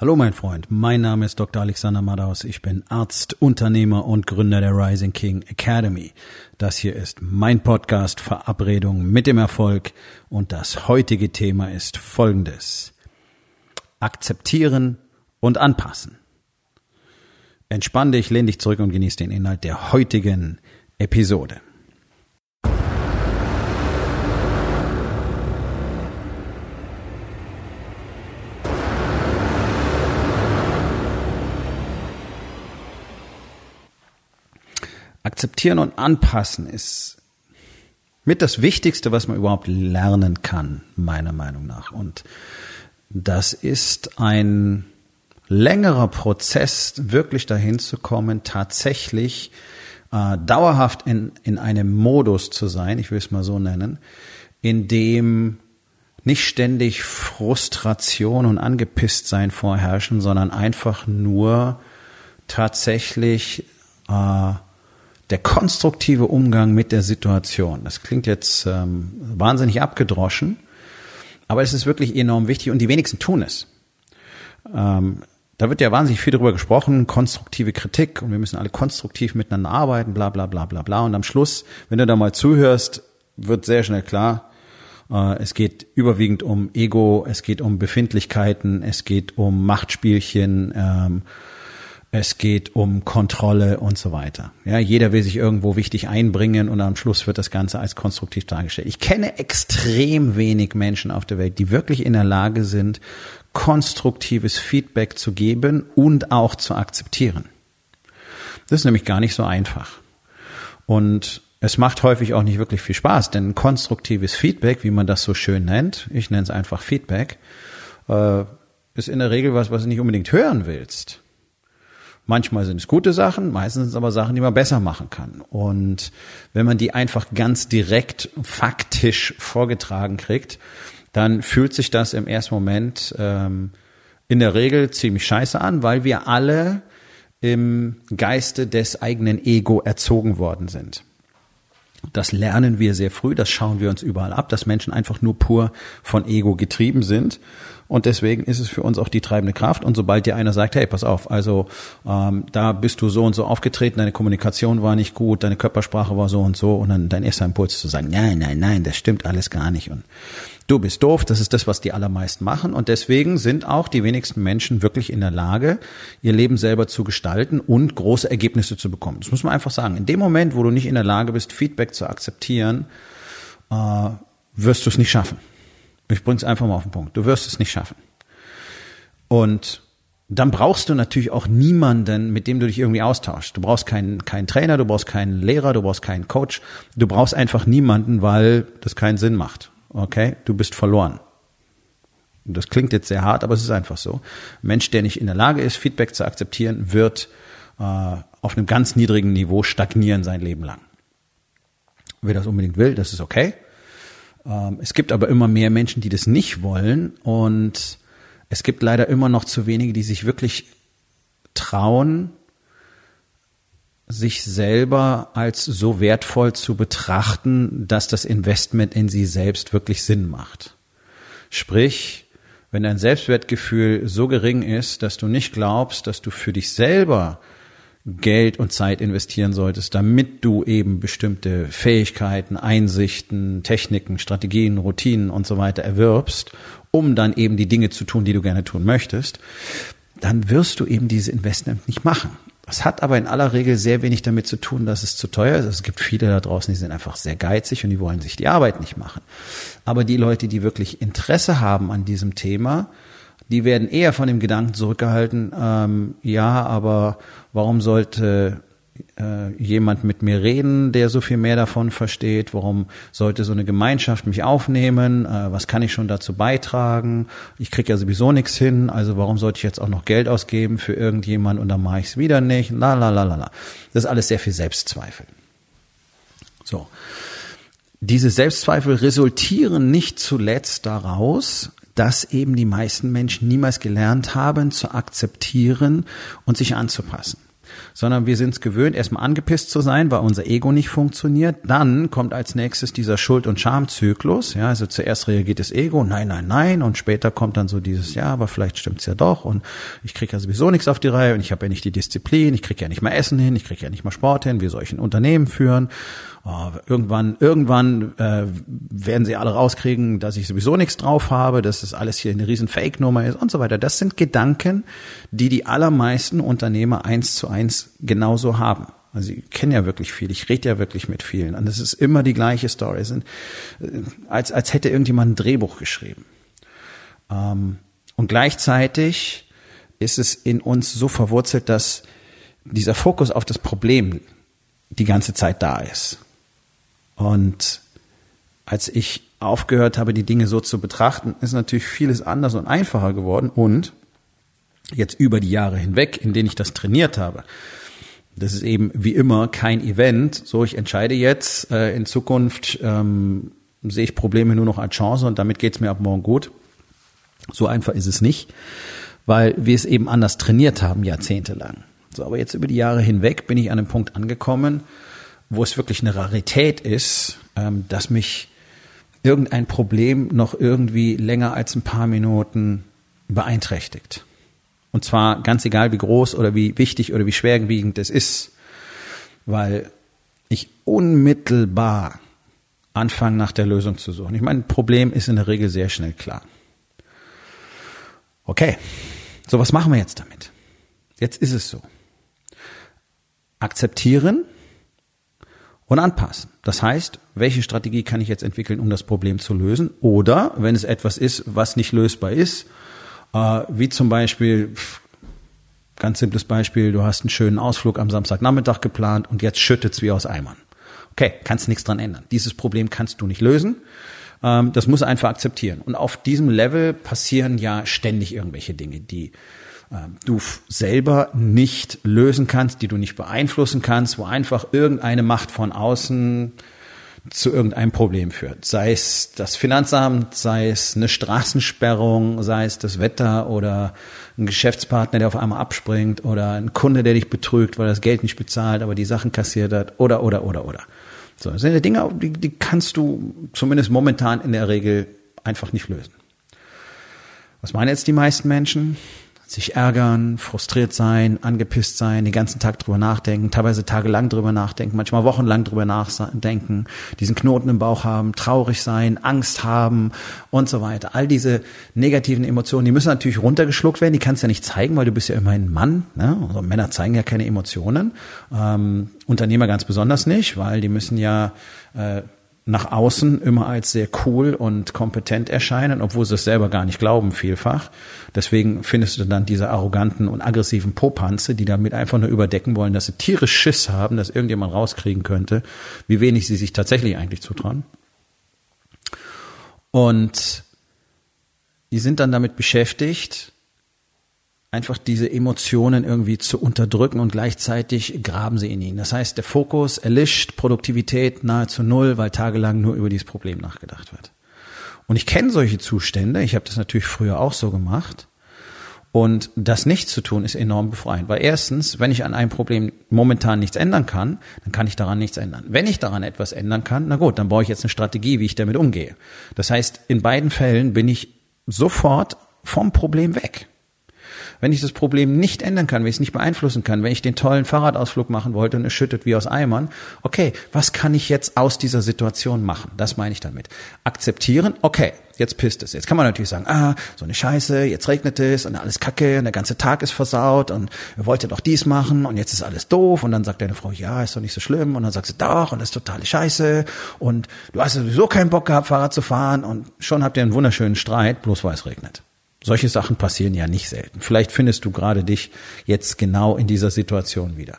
Hallo mein Freund, mein Name ist Dr. Alexander Madaus, ich bin Arzt, Unternehmer und Gründer der Rising King Academy. Das hier ist mein Podcast Verabredung mit dem Erfolg und das heutige Thema ist folgendes. Akzeptieren und anpassen. Entspann dich, lehn dich zurück und genieß den Inhalt der heutigen Episode. Akzeptieren und anpassen ist mit das Wichtigste, was man überhaupt lernen kann, meiner Meinung nach. Und das ist ein längerer Prozess, wirklich dahin zu kommen, tatsächlich äh, dauerhaft in, in einem Modus zu sein, ich will es mal so nennen, in dem nicht ständig Frustration und angepisst sein vorherrschen, sondern einfach nur tatsächlich äh, der konstruktive Umgang mit der Situation. Das klingt jetzt ähm, wahnsinnig abgedroschen, aber es ist wirklich enorm wichtig und die wenigsten tun es. Ähm, da wird ja wahnsinnig viel darüber gesprochen, konstruktive Kritik und wir müssen alle konstruktiv miteinander arbeiten, bla bla bla bla bla. Und am Schluss, wenn du da mal zuhörst, wird sehr schnell klar, äh, es geht überwiegend um Ego, es geht um Befindlichkeiten, es geht um Machtspielchen, ähm, es geht um Kontrolle und so weiter. Ja, jeder will sich irgendwo wichtig einbringen und am Schluss wird das Ganze als konstruktiv dargestellt. Ich kenne extrem wenig Menschen auf der Welt, die wirklich in der Lage sind, konstruktives Feedback zu geben und auch zu akzeptieren. Das ist nämlich gar nicht so einfach. Und es macht häufig auch nicht wirklich viel Spaß, denn konstruktives Feedback, wie man das so schön nennt, ich nenne es einfach Feedback, äh, ist in der Regel was, was du nicht unbedingt hören willst. Manchmal sind es gute Sachen, meistens sind es aber Sachen, die man besser machen kann. Und wenn man die einfach ganz direkt faktisch vorgetragen kriegt, dann fühlt sich das im ersten Moment ähm, in der Regel ziemlich scheiße an, weil wir alle im Geiste des eigenen Ego erzogen worden sind. Das lernen wir sehr früh, das schauen wir uns überall ab, dass Menschen einfach nur pur von Ego getrieben sind. Und deswegen ist es für uns auch die treibende Kraft. Und sobald dir einer sagt, hey, pass auf, also ähm, da bist du so und so aufgetreten, deine Kommunikation war nicht gut, deine Körpersprache war so und so, und dann dein erster Impuls zu sagen, nein, nein, nein, das stimmt alles gar nicht. Und du bist doof, das ist das, was die allermeisten machen. Und deswegen sind auch die wenigsten Menschen wirklich in der Lage, ihr Leben selber zu gestalten und große Ergebnisse zu bekommen. Das muss man einfach sagen. In dem Moment, wo du nicht in der Lage bist, Feedback zu akzeptieren, äh, wirst du es nicht schaffen. Ich bring's einfach mal auf den Punkt. Du wirst es nicht schaffen. Und dann brauchst du natürlich auch niemanden, mit dem du dich irgendwie austauschst. Du brauchst keinen, keinen Trainer, du brauchst keinen Lehrer, du brauchst keinen Coach. Du brauchst einfach niemanden, weil das keinen Sinn macht. Okay? Du bist verloren. Das klingt jetzt sehr hart, aber es ist einfach so. Ein Mensch, der nicht in der Lage ist, Feedback zu akzeptieren, wird äh, auf einem ganz niedrigen Niveau stagnieren sein Leben lang. Wer das unbedingt will, das ist okay. Ähm, es gibt aber immer mehr Menschen, die das nicht wollen und es gibt leider immer noch zu wenige, die sich wirklich trauen, sich selber als so wertvoll zu betrachten, dass das Investment in sie selbst wirklich Sinn macht. Sprich, wenn dein Selbstwertgefühl so gering ist, dass du nicht glaubst, dass du für dich selber Geld und Zeit investieren solltest, damit du eben bestimmte Fähigkeiten, Einsichten, Techniken, Strategien, Routinen und so weiter erwirbst, um dann eben die Dinge zu tun, die du gerne tun möchtest, dann wirst du eben diese Investment nicht machen. Das hat aber in aller Regel sehr wenig damit zu tun, dass es zu teuer ist. Es gibt viele da draußen, die sind einfach sehr geizig und die wollen sich die Arbeit nicht machen. Aber die Leute, die wirklich Interesse haben an diesem Thema, die werden eher von dem Gedanken zurückgehalten, ähm, ja, aber warum sollte äh, jemand mit mir reden, der so viel mehr davon versteht? Warum sollte so eine Gemeinschaft mich aufnehmen? Äh, was kann ich schon dazu beitragen? Ich kriege ja sowieso nichts hin, also warum sollte ich jetzt auch noch Geld ausgeben für irgendjemand und dann mache ich es wieder nicht? La la la la la. Das ist alles sehr viel Selbstzweifel. So. Diese Selbstzweifel resultieren nicht zuletzt daraus, dass eben die meisten Menschen niemals gelernt haben zu akzeptieren und sich anzupassen. Sondern wir sind es gewöhnt, erstmal angepisst zu sein, weil unser Ego nicht funktioniert. Dann kommt als nächstes dieser Schuld- und Schamzyklus. Ja, also zuerst reagiert das Ego, nein, nein, nein, und später kommt dann so dieses, ja, aber vielleicht stimmt's ja doch und ich kriege ja sowieso nichts auf die Reihe und ich habe ja nicht die Disziplin, ich kriege ja nicht mal Essen hin, ich kriege ja nicht mal Sport hin, wie soll ich ein Unternehmen führen? Oh, irgendwann, irgendwann äh, werden sie alle rauskriegen, dass ich sowieso nichts drauf habe, dass das alles hier eine riesen Fake-Nummer ist und so weiter. Das sind Gedanken, die die allermeisten Unternehmer eins zu eins genauso haben. Also ich kenne ja wirklich viel, ich rede ja wirklich mit vielen. Und es ist immer die gleiche Story. Sind, äh, als, als hätte irgendjemand ein Drehbuch geschrieben. Ähm, und gleichzeitig ist es in uns so verwurzelt, dass dieser Fokus auf das Problem die ganze Zeit da ist. Und als ich aufgehört habe, die Dinge so zu betrachten, ist natürlich vieles anders und einfacher geworden und jetzt über die Jahre hinweg, in denen ich das trainiert habe. Das ist eben wie immer kein Event. So, ich entscheide jetzt äh, in Zukunft ähm, sehe ich Probleme nur noch als Chance und damit geht's mir ab morgen gut. So einfach ist es nicht, weil wir es eben anders trainiert haben, jahrzehntelang. So, aber jetzt über die Jahre hinweg bin ich an einem Punkt angekommen, wo es wirklich eine Rarität ist, ähm, dass mich irgendein Problem noch irgendwie länger als ein paar Minuten beeinträchtigt. Und zwar ganz egal, wie groß oder wie wichtig oder wie schwerwiegend es ist, weil ich unmittelbar anfange, nach der Lösung zu suchen. Ich meine, ein Problem ist in der Regel sehr schnell klar. Okay, so was machen wir jetzt damit? Jetzt ist es so. Akzeptieren, und anpassen. Das heißt, welche Strategie kann ich jetzt entwickeln, um das Problem zu lösen? Oder wenn es etwas ist, was nicht lösbar ist, äh, wie zum Beispiel, ganz simples Beispiel, du hast einen schönen Ausflug am Samstagnachmittag geplant und jetzt schüttet's wie aus Eimern. Okay, kannst nichts dran ändern. Dieses Problem kannst du nicht lösen. Ähm, das muss einfach akzeptieren. Und auf diesem Level passieren ja ständig irgendwelche Dinge, die du selber nicht lösen kannst, die du nicht beeinflussen kannst, wo einfach irgendeine Macht von außen zu irgendeinem Problem führt. Sei es das Finanzamt, sei es eine Straßensperrung, sei es das Wetter oder ein Geschäftspartner, der auf einmal abspringt oder ein Kunde, der dich betrügt, weil er das Geld nicht bezahlt, aber die Sachen kassiert hat oder, oder, oder, oder. So, das sind ja Dinge, die, die kannst du zumindest momentan in der Regel einfach nicht lösen. Was meinen jetzt die meisten Menschen? Sich ärgern, frustriert sein, angepisst sein, den ganzen Tag drüber nachdenken, teilweise tagelang drüber nachdenken, manchmal wochenlang drüber nachdenken, diesen Knoten im Bauch haben, traurig sein, Angst haben und so weiter. All diese negativen Emotionen, die müssen natürlich runtergeschluckt werden, die kannst du ja nicht zeigen, weil du bist ja immerhin ein Mann. Ne? Also Männer zeigen ja keine Emotionen, ähm, Unternehmer ganz besonders nicht, weil die müssen ja äh, nach außen immer als sehr cool und kompetent erscheinen, obwohl sie es selber gar nicht glauben, vielfach. Deswegen findest du dann diese arroganten und aggressiven Popanze, die damit einfach nur überdecken wollen, dass sie tierisch Schiss haben, dass irgendjemand rauskriegen könnte, wie wenig sie sich tatsächlich eigentlich zutrauen. Und die sind dann damit beschäftigt, einfach diese Emotionen irgendwie zu unterdrücken und gleichzeitig graben sie in ihnen. Das heißt, der Fokus erlischt, Produktivität nahezu null, weil tagelang nur über dieses Problem nachgedacht wird. Und ich kenne solche Zustände, ich habe das natürlich früher auch so gemacht. Und das nicht zu tun ist enorm befreiend, weil erstens, wenn ich an einem Problem momentan nichts ändern kann, dann kann ich daran nichts ändern. Wenn ich daran etwas ändern kann, na gut, dann brauche ich jetzt eine Strategie, wie ich damit umgehe. Das heißt, in beiden Fällen bin ich sofort vom Problem weg. Wenn ich das Problem nicht ändern kann, wenn ich es nicht beeinflussen kann, wenn ich den tollen Fahrradausflug machen wollte und es schüttet wie aus Eimern, okay, was kann ich jetzt aus dieser Situation machen? Das meine ich damit. Akzeptieren, okay, jetzt pisst es. Jetzt kann man natürlich sagen, ah, so eine Scheiße, jetzt regnet es und alles kacke und der ganze Tag ist versaut und ihr wolltet doch dies machen und jetzt ist alles doof und dann sagt deine Frau, ja, ist doch nicht so schlimm und dann sagt sie, doch und das ist totale Scheiße und du hast sowieso keinen Bock gehabt, Fahrrad zu fahren und schon habt ihr einen wunderschönen Streit, bloß weil es regnet. Solche Sachen passieren ja nicht selten. Vielleicht findest du gerade dich jetzt genau in dieser Situation wieder.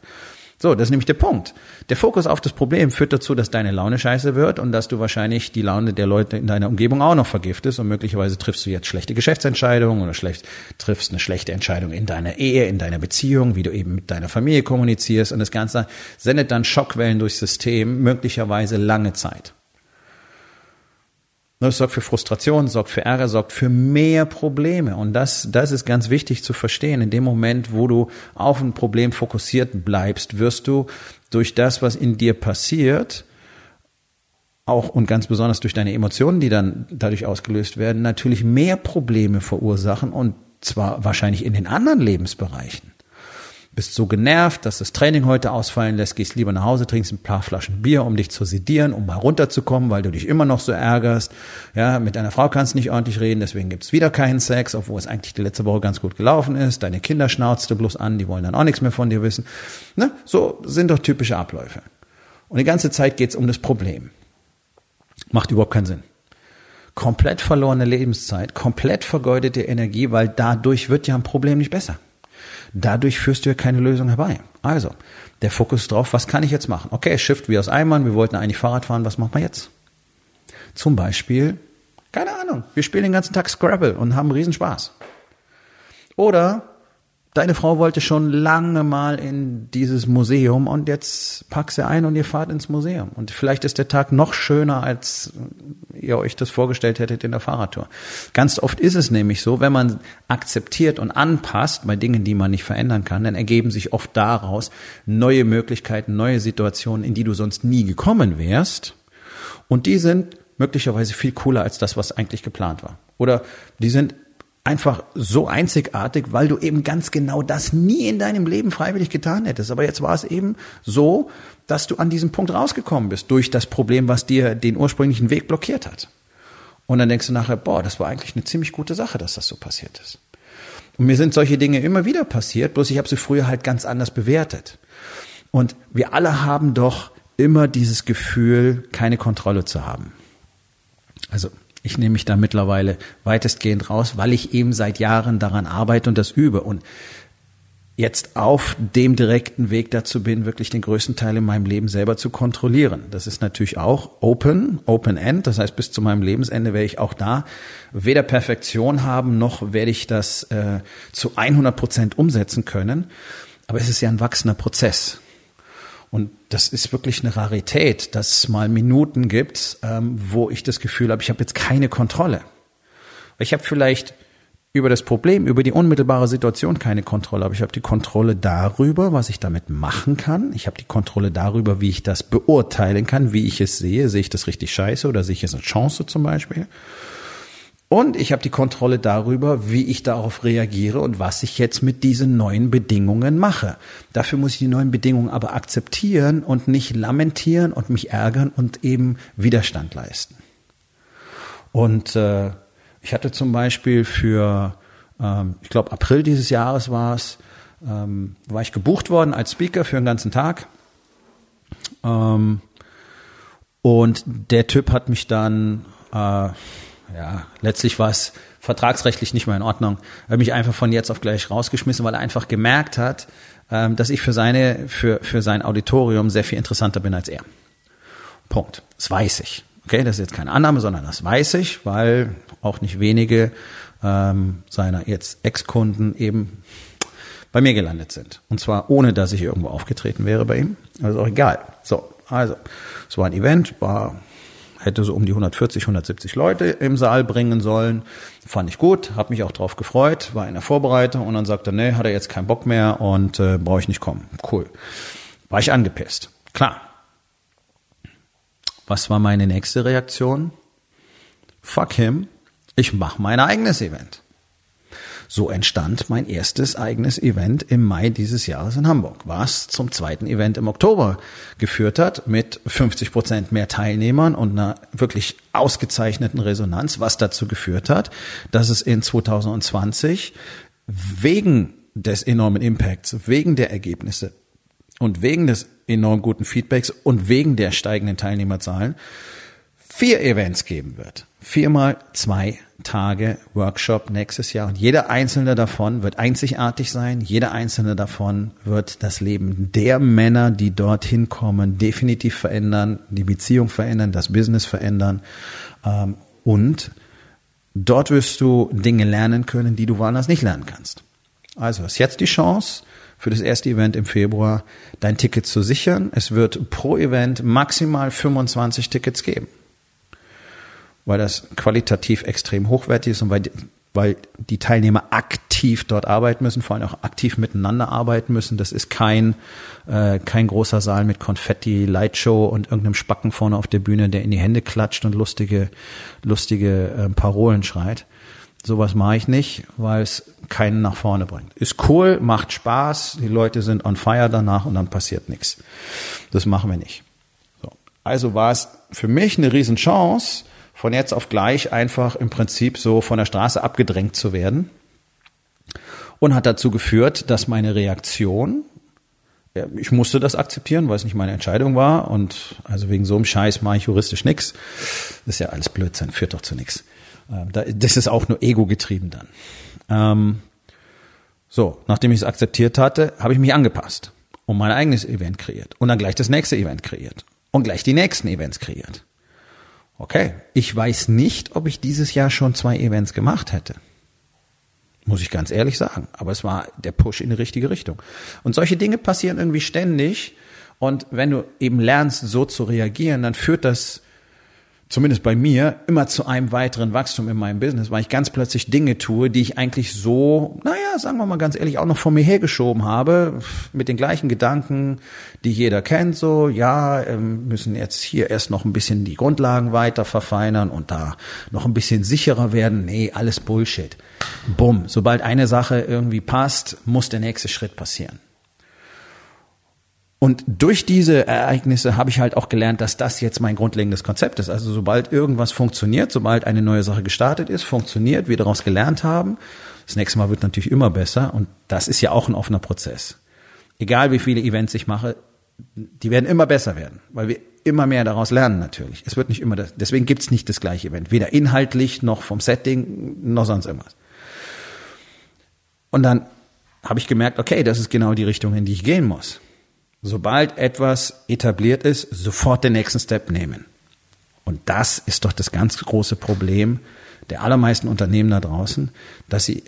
So, das ist nämlich der Punkt. Der Fokus auf das Problem führt dazu, dass deine Laune scheiße wird und dass du wahrscheinlich die Laune der Leute in deiner Umgebung auch noch vergiftest und möglicherweise triffst du jetzt schlechte Geschäftsentscheidungen oder schlecht, triffst eine schlechte Entscheidung in deiner Ehe, in deiner Beziehung, wie du eben mit deiner Familie kommunizierst und das Ganze sendet dann Schockwellen durchs System, möglicherweise lange Zeit. Das sorgt für Frustration, sorgt für Ärger, sorgt für mehr Probleme. Und das, das ist ganz wichtig zu verstehen. In dem Moment, wo du auf ein Problem fokussiert bleibst, wirst du durch das, was in dir passiert, auch und ganz besonders durch deine Emotionen, die dann dadurch ausgelöst werden, natürlich mehr Probleme verursachen und zwar wahrscheinlich in den anderen Lebensbereichen bist so genervt, dass das Training heute ausfallen lässt, gehst lieber nach Hause, trinkst ein paar Flaschen Bier, um dich zu sedieren, um mal runterzukommen, weil du dich immer noch so ärgerst. Ja, mit deiner Frau kannst du nicht ordentlich reden, deswegen gibt's wieder keinen Sex, obwohl es eigentlich die letzte Woche ganz gut gelaufen ist. Deine Kinder schnauzt du bloß an, die wollen dann auch nichts mehr von dir wissen. Ne? So sind doch typische Abläufe. Und die ganze Zeit geht's um das Problem. Macht überhaupt keinen Sinn komplett verlorene Lebenszeit, komplett vergeudete Energie, weil dadurch wird ja ein Problem nicht besser. Dadurch führst du ja keine Lösung herbei. Also, der Fokus drauf, was kann ich jetzt machen? Okay, Shift wie aus Eimern, wir wollten eigentlich Fahrrad fahren, was machen wir jetzt? Zum Beispiel, keine Ahnung, wir spielen den ganzen Tag Scrabble und haben Riesenspaß. Oder deine Frau wollte schon lange mal in dieses Museum und jetzt pack sie ein und ihr fahrt ins Museum. Und vielleicht ist der Tag noch schöner, als ihr euch das vorgestellt hättet in der Fahrradtour. Ganz oft ist es nämlich so, wenn man akzeptiert und anpasst bei Dingen, die man nicht verändern kann, dann ergeben sich oft daraus neue Möglichkeiten, neue Situationen, in die du sonst nie gekommen wärst. Und die sind möglicherweise viel cooler als das, was eigentlich geplant war. Oder die sind einfach so einzigartig, weil du eben ganz genau das nie in deinem Leben freiwillig getan hättest. Aber jetzt war es eben so, dass du an diesem Punkt rausgekommen bist durch das Problem, was dir den ursprünglichen Weg blockiert hat. Und dann denkst du nachher, boah, das war eigentlich eine ziemlich gute Sache, dass das so passiert ist. Und mir sind solche Dinge immer wieder passiert, bloß ich habe sie früher halt ganz anders bewertet. Und wir alle haben doch immer dieses Gefühl, keine Kontrolle zu haben. Also ich nehme mich da mittlerweile weitestgehend raus, weil ich eben seit Jahren daran arbeite und das übe und jetzt auf dem direkten Weg dazu bin, wirklich den größten Teil in meinem Leben selber zu kontrollieren. Das ist natürlich auch open, open end. Das heißt, bis zu meinem Lebensende werde ich auch da weder Perfektion haben, noch werde ich das äh, zu 100 Prozent umsetzen können. Aber es ist ja ein wachsender Prozess. Und das ist wirklich eine Rarität, dass es mal Minuten gibt, ähm, wo ich das Gefühl habe, ich habe jetzt keine Kontrolle. Ich habe vielleicht über das Problem, über die unmittelbare Situation keine Kontrolle, aber ich habe die Kontrolle darüber, was ich damit machen kann. Ich habe die Kontrolle darüber, wie ich das beurteilen kann, wie ich es sehe. Sehe ich das richtig scheiße oder sehe ich es eine Chance zum Beispiel? Und ich habe die Kontrolle darüber, wie ich darauf reagiere und was ich jetzt mit diesen neuen Bedingungen mache. Dafür muss ich die neuen Bedingungen aber akzeptieren und nicht lamentieren und mich ärgern und eben Widerstand leisten. Und äh, ich hatte zum Beispiel für, ähm, ich glaube April dieses Jahres war es, ähm, war ich gebucht worden als Speaker für einen ganzen Tag. Ähm, und der Typ hat mich dann äh, ja, letztlich war es vertragsrechtlich nicht mehr in Ordnung. Er hat mich einfach von jetzt auf gleich rausgeschmissen, weil er einfach gemerkt hat, ähm, dass ich für seine, für, für sein Auditorium sehr viel interessanter bin als er. Punkt. Das weiß ich. Okay, das ist jetzt keine Annahme, sondern das weiß ich, weil auch nicht wenige ähm, seiner jetzt Ex-Kunden eben bei mir gelandet sind. Und zwar ohne, dass ich irgendwo aufgetreten wäre bei ihm. Also auch egal. So, also, es war ein Event, war hätte so um die 140, 170 Leute im Saal bringen sollen. Fand ich gut, habe mich auch drauf gefreut, war in der Vorbereitung und dann sagte er, nee, hat er jetzt keinen Bock mehr und äh, brauche ich nicht kommen. Cool. War ich angepisst. Klar. Was war meine nächste Reaktion? Fuck him. Ich mache mein eigenes Event. So entstand mein erstes eigenes Event im Mai dieses Jahres in Hamburg, was zum zweiten Event im Oktober geführt hat mit 50 Prozent mehr Teilnehmern und einer wirklich ausgezeichneten Resonanz, was dazu geführt hat, dass es in 2020 wegen des enormen Impacts, wegen der Ergebnisse und wegen des enorm guten Feedbacks und wegen der steigenden Teilnehmerzahlen vier Events geben wird. Viermal zwei Tage Workshop nächstes Jahr und jeder einzelne davon wird einzigartig sein. Jeder einzelne davon wird das Leben der Männer, die dorthin kommen, definitiv verändern, die Beziehung verändern, das Business verändern ähm, und dort wirst du Dinge lernen können, die du woanders nicht lernen kannst. Also ist jetzt die Chance für das erste Event im Februar dein Ticket zu sichern. Es wird pro Event maximal 25 Tickets geben. Weil das qualitativ extrem hochwertig ist und weil weil die Teilnehmer aktiv dort arbeiten müssen, vor allem auch aktiv miteinander arbeiten müssen. Das ist kein, äh, kein großer Saal mit Konfetti, Lightshow und irgendeinem Spacken vorne auf der Bühne, der in die Hände klatscht und lustige, lustige äh, Parolen schreit. Sowas mache ich nicht, weil es keinen nach vorne bringt. Ist cool, macht Spaß, die Leute sind on fire danach und dann passiert nichts. Das machen wir nicht. So. Also war es für mich eine Riesenchance, von jetzt auf gleich einfach im Prinzip so von der Straße abgedrängt zu werden. Und hat dazu geführt, dass meine Reaktion, ich musste das akzeptieren, weil es nicht meine Entscheidung war. Und also wegen so einem Scheiß mache ich juristisch nichts. Das ist ja alles Blödsinn, führt doch zu nichts. Ähm, das ist auch nur ego getrieben dann. Ähm, so, nachdem ich es akzeptiert hatte, habe ich mich angepasst und mein eigenes Event kreiert und dann gleich das nächste Event kreiert und gleich die nächsten Events kreiert. Okay, ich weiß nicht, ob ich dieses Jahr schon zwei Events gemacht hätte. Muss ich ganz ehrlich sagen. Aber es war der Push in die richtige Richtung. Und solche Dinge passieren irgendwie ständig. Und wenn du eben lernst, so zu reagieren, dann führt das zumindest bei mir, immer zu einem weiteren Wachstum in meinem Business, weil ich ganz plötzlich Dinge tue, die ich eigentlich so, naja, sagen wir mal ganz ehrlich, auch noch vor mir hergeschoben habe, mit den gleichen Gedanken, die jeder kennt, so, ja, ähm, müssen jetzt hier erst noch ein bisschen die Grundlagen weiter verfeinern und da noch ein bisschen sicherer werden. Nee, alles Bullshit. Bumm. Sobald eine Sache irgendwie passt, muss der nächste Schritt passieren. Und durch diese Ereignisse habe ich halt auch gelernt, dass das jetzt mein grundlegendes Konzept ist. Also sobald irgendwas funktioniert, sobald eine neue Sache gestartet ist, funktioniert, wir daraus gelernt haben, das nächste Mal wird natürlich immer besser und das ist ja auch ein offener Prozess. Egal wie viele Events ich mache, die werden immer besser werden, weil wir immer mehr daraus lernen natürlich. Es wird nicht immer das, deswegen gibt's nicht das gleiche Event, weder inhaltlich noch vom Setting noch sonst irgendwas. Und dann habe ich gemerkt, okay, das ist genau die Richtung, in die ich gehen muss sobald etwas etabliert ist, sofort den nächsten Step nehmen. Und das ist doch das ganz große Problem der allermeisten Unternehmen da draußen, dass sie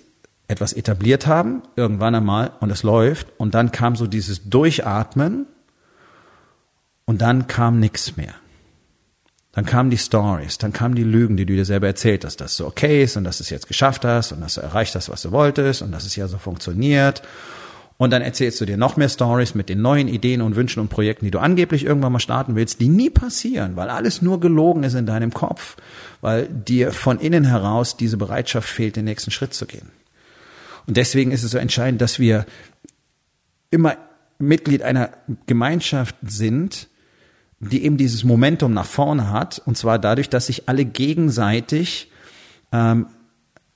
etwas etabliert haben, irgendwann einmal, und es läuft, und dann kam so dieses Durchatmen, und dann kam nichts mehr. Dann kamen die Stories, dann kamen die Lügen, die du dir selber erzählt hast, dass so okay ist und dass du es jetzt geschafft hast und dass du erreicht hast, was du wolltest und dass es ja so funktioniert und dann erzählst du dir noch mehr Stories mit den neuen Ideen und Wünschen und Projekten, die du angeblich irgendwann mal starten willst, die nie passieren, weil alles nur gelogen ist in deinem Kopf, weil dir von innen heraus diese Bereitschaft fehlt, den nächsten Schritt zu gehen. Und deswegen ist es so entscheidend, dass wir immer Mitglied einer Gemeinschaft sind, die eben dieses Momentum nach vorne hat, und zwar dadurch, dass sich alle gegenseitig ähm,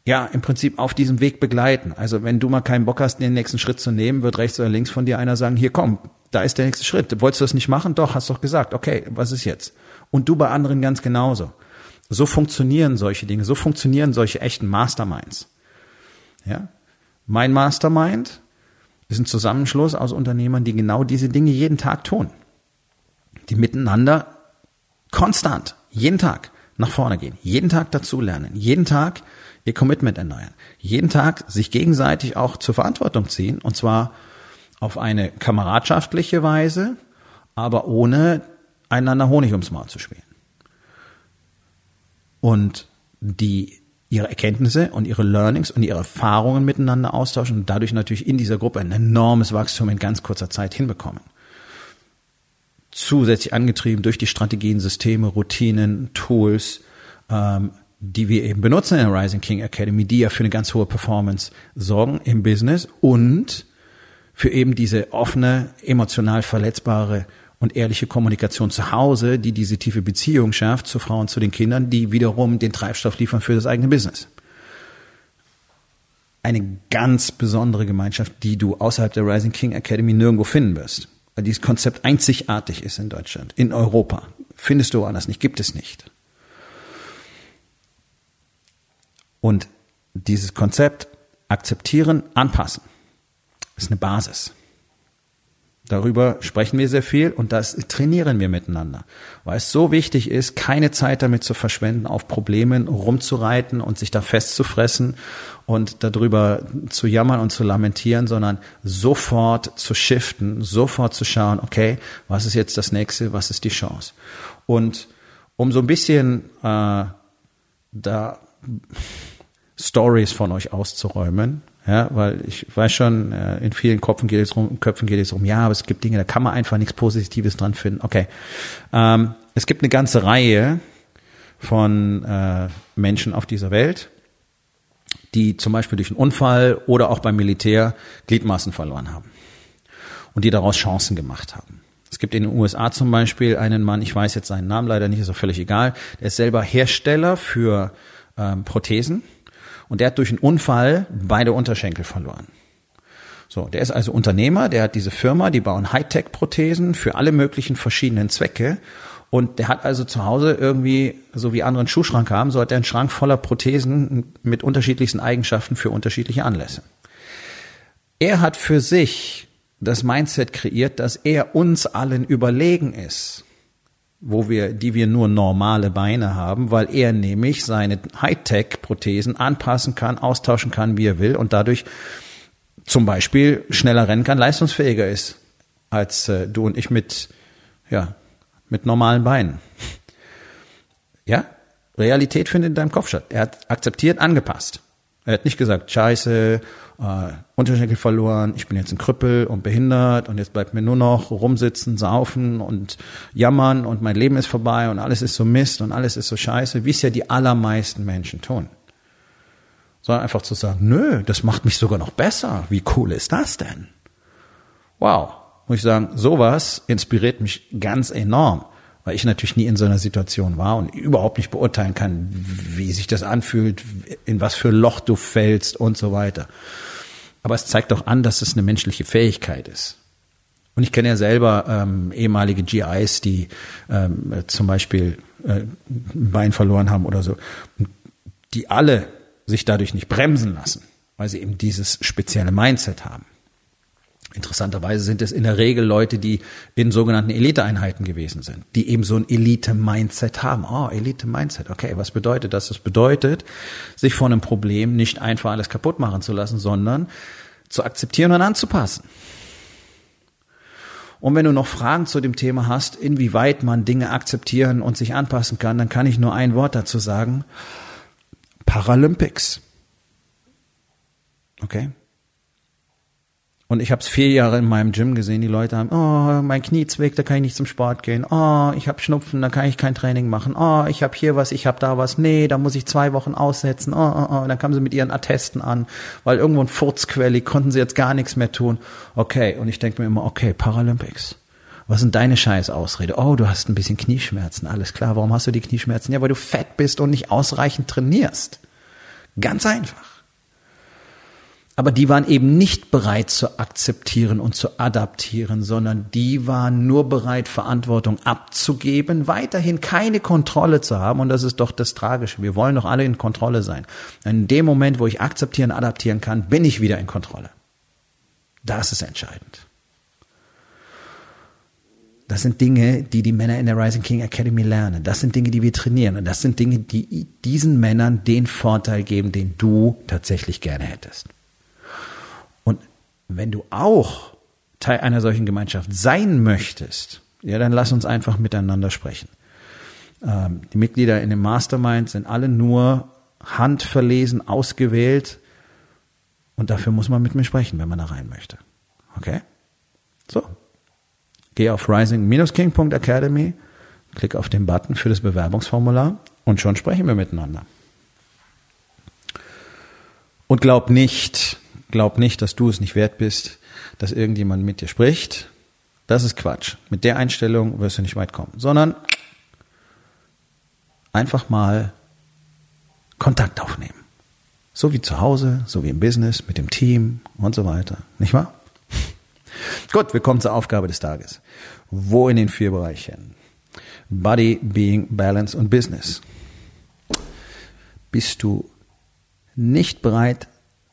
ja, im Prinzip auf diesem Weg begleiten. Also wenn du mal keinen Bock hast, den nächsten Schritt zu nehmen, wird rechts oder links von dir einer sagen, hier komm, da ist der nächste Schritt. Wolltest du das nicht machen? Doch, hast doch gesagt. Okay, was ist jetzt? Und du bei anderen ganz genauso. So funktionieren solche Dinge, so funktionieren solche echten Masterminds. Ja? Mein Mastermind ist ein Zusammenschluss aus Unternehmern, die genau diese Dinge jeden Tag tun. Die miteinander konstant, jeden Tag nach vorne gehen, jeden Tag dazulernen, jeden Tag ihr Commitment erneuern. Jeden Tag sich gegenseitig auch zur Verantwortung ziehen und zwar auf eine kameradschaftliche Weise, aber ohne einander Honig ums Maul zu spielen. Und die ihre Erkenntnisse und ihre Learnings und ihre Erfahrungen miteinander austauschen und dadurch natürlich in dieser Gruppe ein enormes Wachstum in ganz kurzer Zeit hinbekommen. Zusätzlich angetrieben durch die Strategien, Systeme, Routinen, Tools, ähm, die wir eben benutzen in der Rising King Academy, die ja für eine ganz hohe Performance sorgen im Business und für eben diese offene, emotional verletzbare und ehrliche Kommunikation zu Hause, die diese tiefe Beziehung schafft zu Frauen, zu den Kindern, die wiederum den Treibstoff liefern für das eigene Business. Eine ganz besondere Gemeinschaft, die du außerhalb der Rising King Academy nirgendwo finden wirst. Weil dieses Konzept einzigartig ist in Deutschland, in Europa. Findest du woanders nicht, gibt es nicht. Und dieses Konzept akzeptieren, anpassen, ist eine Basis. Darüber sprechen wir sehr viel und das trainieren wir miteinander, weil es so wichtig ist, keine Zeit damit zu verschwenden, auf Problemen rumzureiten und sich da festzufressen und darüber zu jammern und zu lamentieren, sondern sofort zu shiften, sofort zu schauen, okay, was ist jetzt das nächste, was ist die Chance? Und um so ein bisschen äh, da Stories von euch auszuräumen. Ja, weil ich weiß schon, äh, in vielen Köpfen geht es rum, Köpfen geht es um, ja, aber es gibt Dinge, da kann man einfach nichts Positives dran finden. Okay. Ähm, es gibt eine ganze Reihe von äh, Menschen auf dieser Welt, die zum Beispiel durch einen Unfall oder auch beim Militär Gliedmaßen verloren haben und die daraus Chancen gemacht haben. Es gibt in den USA zum Beispiel einen Mann, ich weiß jetzt seinen Namen leider nicht, ist auch völlig egal, der ist selber Hersteller für ähm, Prothesen und der hat durch einen Unfall beide Unterschenkel verloren. So, der ist also Unternehmer, der hat diese Firma, die bauen Hightech-Prothesen für alle möglichen verschiedenen Zwecke. Und der hat also zu Hause irgendwie, so wie andere einen Schuhschrank haben, so hat er einen Schrank voller Prothesen mit unterschiedlichsten Eigenschaften für unterschiedliche Anlässe. Er hat für sich das Mindset kreiert, dass er uns allen überlegen ist wo wir, die wir nur normale Beine haben, weil er nämlich seine Hightech-Prothesen anpassen kann, austauschen kann, wie er will und dadurch zum Beispiel schneller rennen kann, leistungsfähiger ist als äh, du und ich mit, ja, mit normalen Beinen. Ja? Realität findet in deinem Kopf statt. Er hat akzeptiert, angepasst. Er hat nicht gesagt, scheiße, äh, Unterschenkel verloren, ich bin jetzt ein Krüppel und behindert und jetzt bleibt mir nur noch rumsitzen, saufen und jammern und mein Leben ist vorbei und alles ist so Mist und alles ist so scheiße, wie es ja die allermeisten Menschen tun. Sondern einfach zu sagen, nö, das macht mich sogar noch besser. Wie cool ist das denn? Wow. Muss ich sagen, sowas inspiriert mich ganz enorm weil ich natürlich nie in so einer Situation war und überhaupt nicht beurteilen kann, wie sich das anfühlt, in was für Loch du fällst und so weiter. Aber es zeigt doch an, dass es eine menschliche Fähigkeit ist. Und ich kenne ja selber ähm, ehemalige GIs, die ähm, zum Beispiel äh, ein Bein verloren haben oder so, die alle sich dadurch nicht bremsen lassen, weil sie eben dieses spezielle Mindset haben. Interessanterweise sind es in der Regel Leute, die in sogenannten Eliteeinheiten gewesen sind, die eben so ein Elite-Mindset haben. Oh, Elite-Mindset. Okay, was bedeutet das? Das bedeutet, sich vor einem Problem nicht einfach alles kaputt machen zu lassen, sondern zu akzeptieren und anzupassen. Und wenn du noch Fragen zu dem Thema hast, inwieweit man Dinge akzeptieren und sich anpassen kann, dann kann ich nur ein Wort dazu sagen. Paralympics. Okay? Und ich habe es vier Jahre in meinem Gym gesehen. Die Leute haben, oh, mein Knie zwickt, da kann ich nicht zum Sport gehen. Oh, ich habe Schnupfen, da kann ich kein Training machen. Oh, ich habe hier was, ich habe da was. Nee, da muss ich zwei Wochen aussetzen. Oh, oh, oh. Dann kamen sie mit ihren Attesten an, weil irgendwo ein Furzquelli konnten sie jetzt gar nichts mehr tun. Okay, und ich denke mir immer, okay, Paralympics. Was sind deine Scheißausrede? Oh, du hast ein bisschen Knieschmerzen. Alles klar, warum hast du die Knieschmerzen? Ja, weil du fett bist und nicht ausreichend trainierst. Ganz einfach. Aber die waren eben nicht bereit zu akzeptieren und zu adaptieren, sondern die waren nur bereit, Verantwortung abzugeben, weiterhin keine Kontrolle zu haben. Und das ist doch das Tragische. Wir wollen doch alle in Kontrolle sein. In dem Moment, wo ich akzeptieren, adaptieren kann, bin ich wieder in Kontrolle. Das ist entscheidend. Das sind Dinge, die die Männer in der Rising King Academy lernen. Das sind Dinge, die wir trainieren. Und das sind Dinge, die diesen Männern den Vorteil geben, den du tatsächlich gerne hättest. Wenn du auch Teil einer solchen Gemeinschaft sein möchtest, ja, dann lass uns einfach miteinander sprechen. Ähm, die Mitglieder in dem Mastermind sind alle nur handverlesen, ausgewählt. Und dafür muss man mit mir sprechen, wenn man da rein möchte. Okay? So. Geh auf rising-king.academy, klick auf den Button für das Bewerbungsformular und schon sprechen wir miteinander. Und glaub nicht, glaub nicht, dass du es nicht wert bist, dass irgendjemand mit dir spricht. Das ist Quatsch. Mit der Einstellung wirst du nicht weit kommen, sondern einfach mal Kontakt aufnehmen. So wie zu Hause, so wie im Business, mit dem Team und so weiter. Nicht wahr? Gut, wir kommen zur Aufgabe des Tages. Wo in den vier Bereichen? Body, Being, Balance und Business. Bist du nicht bereit,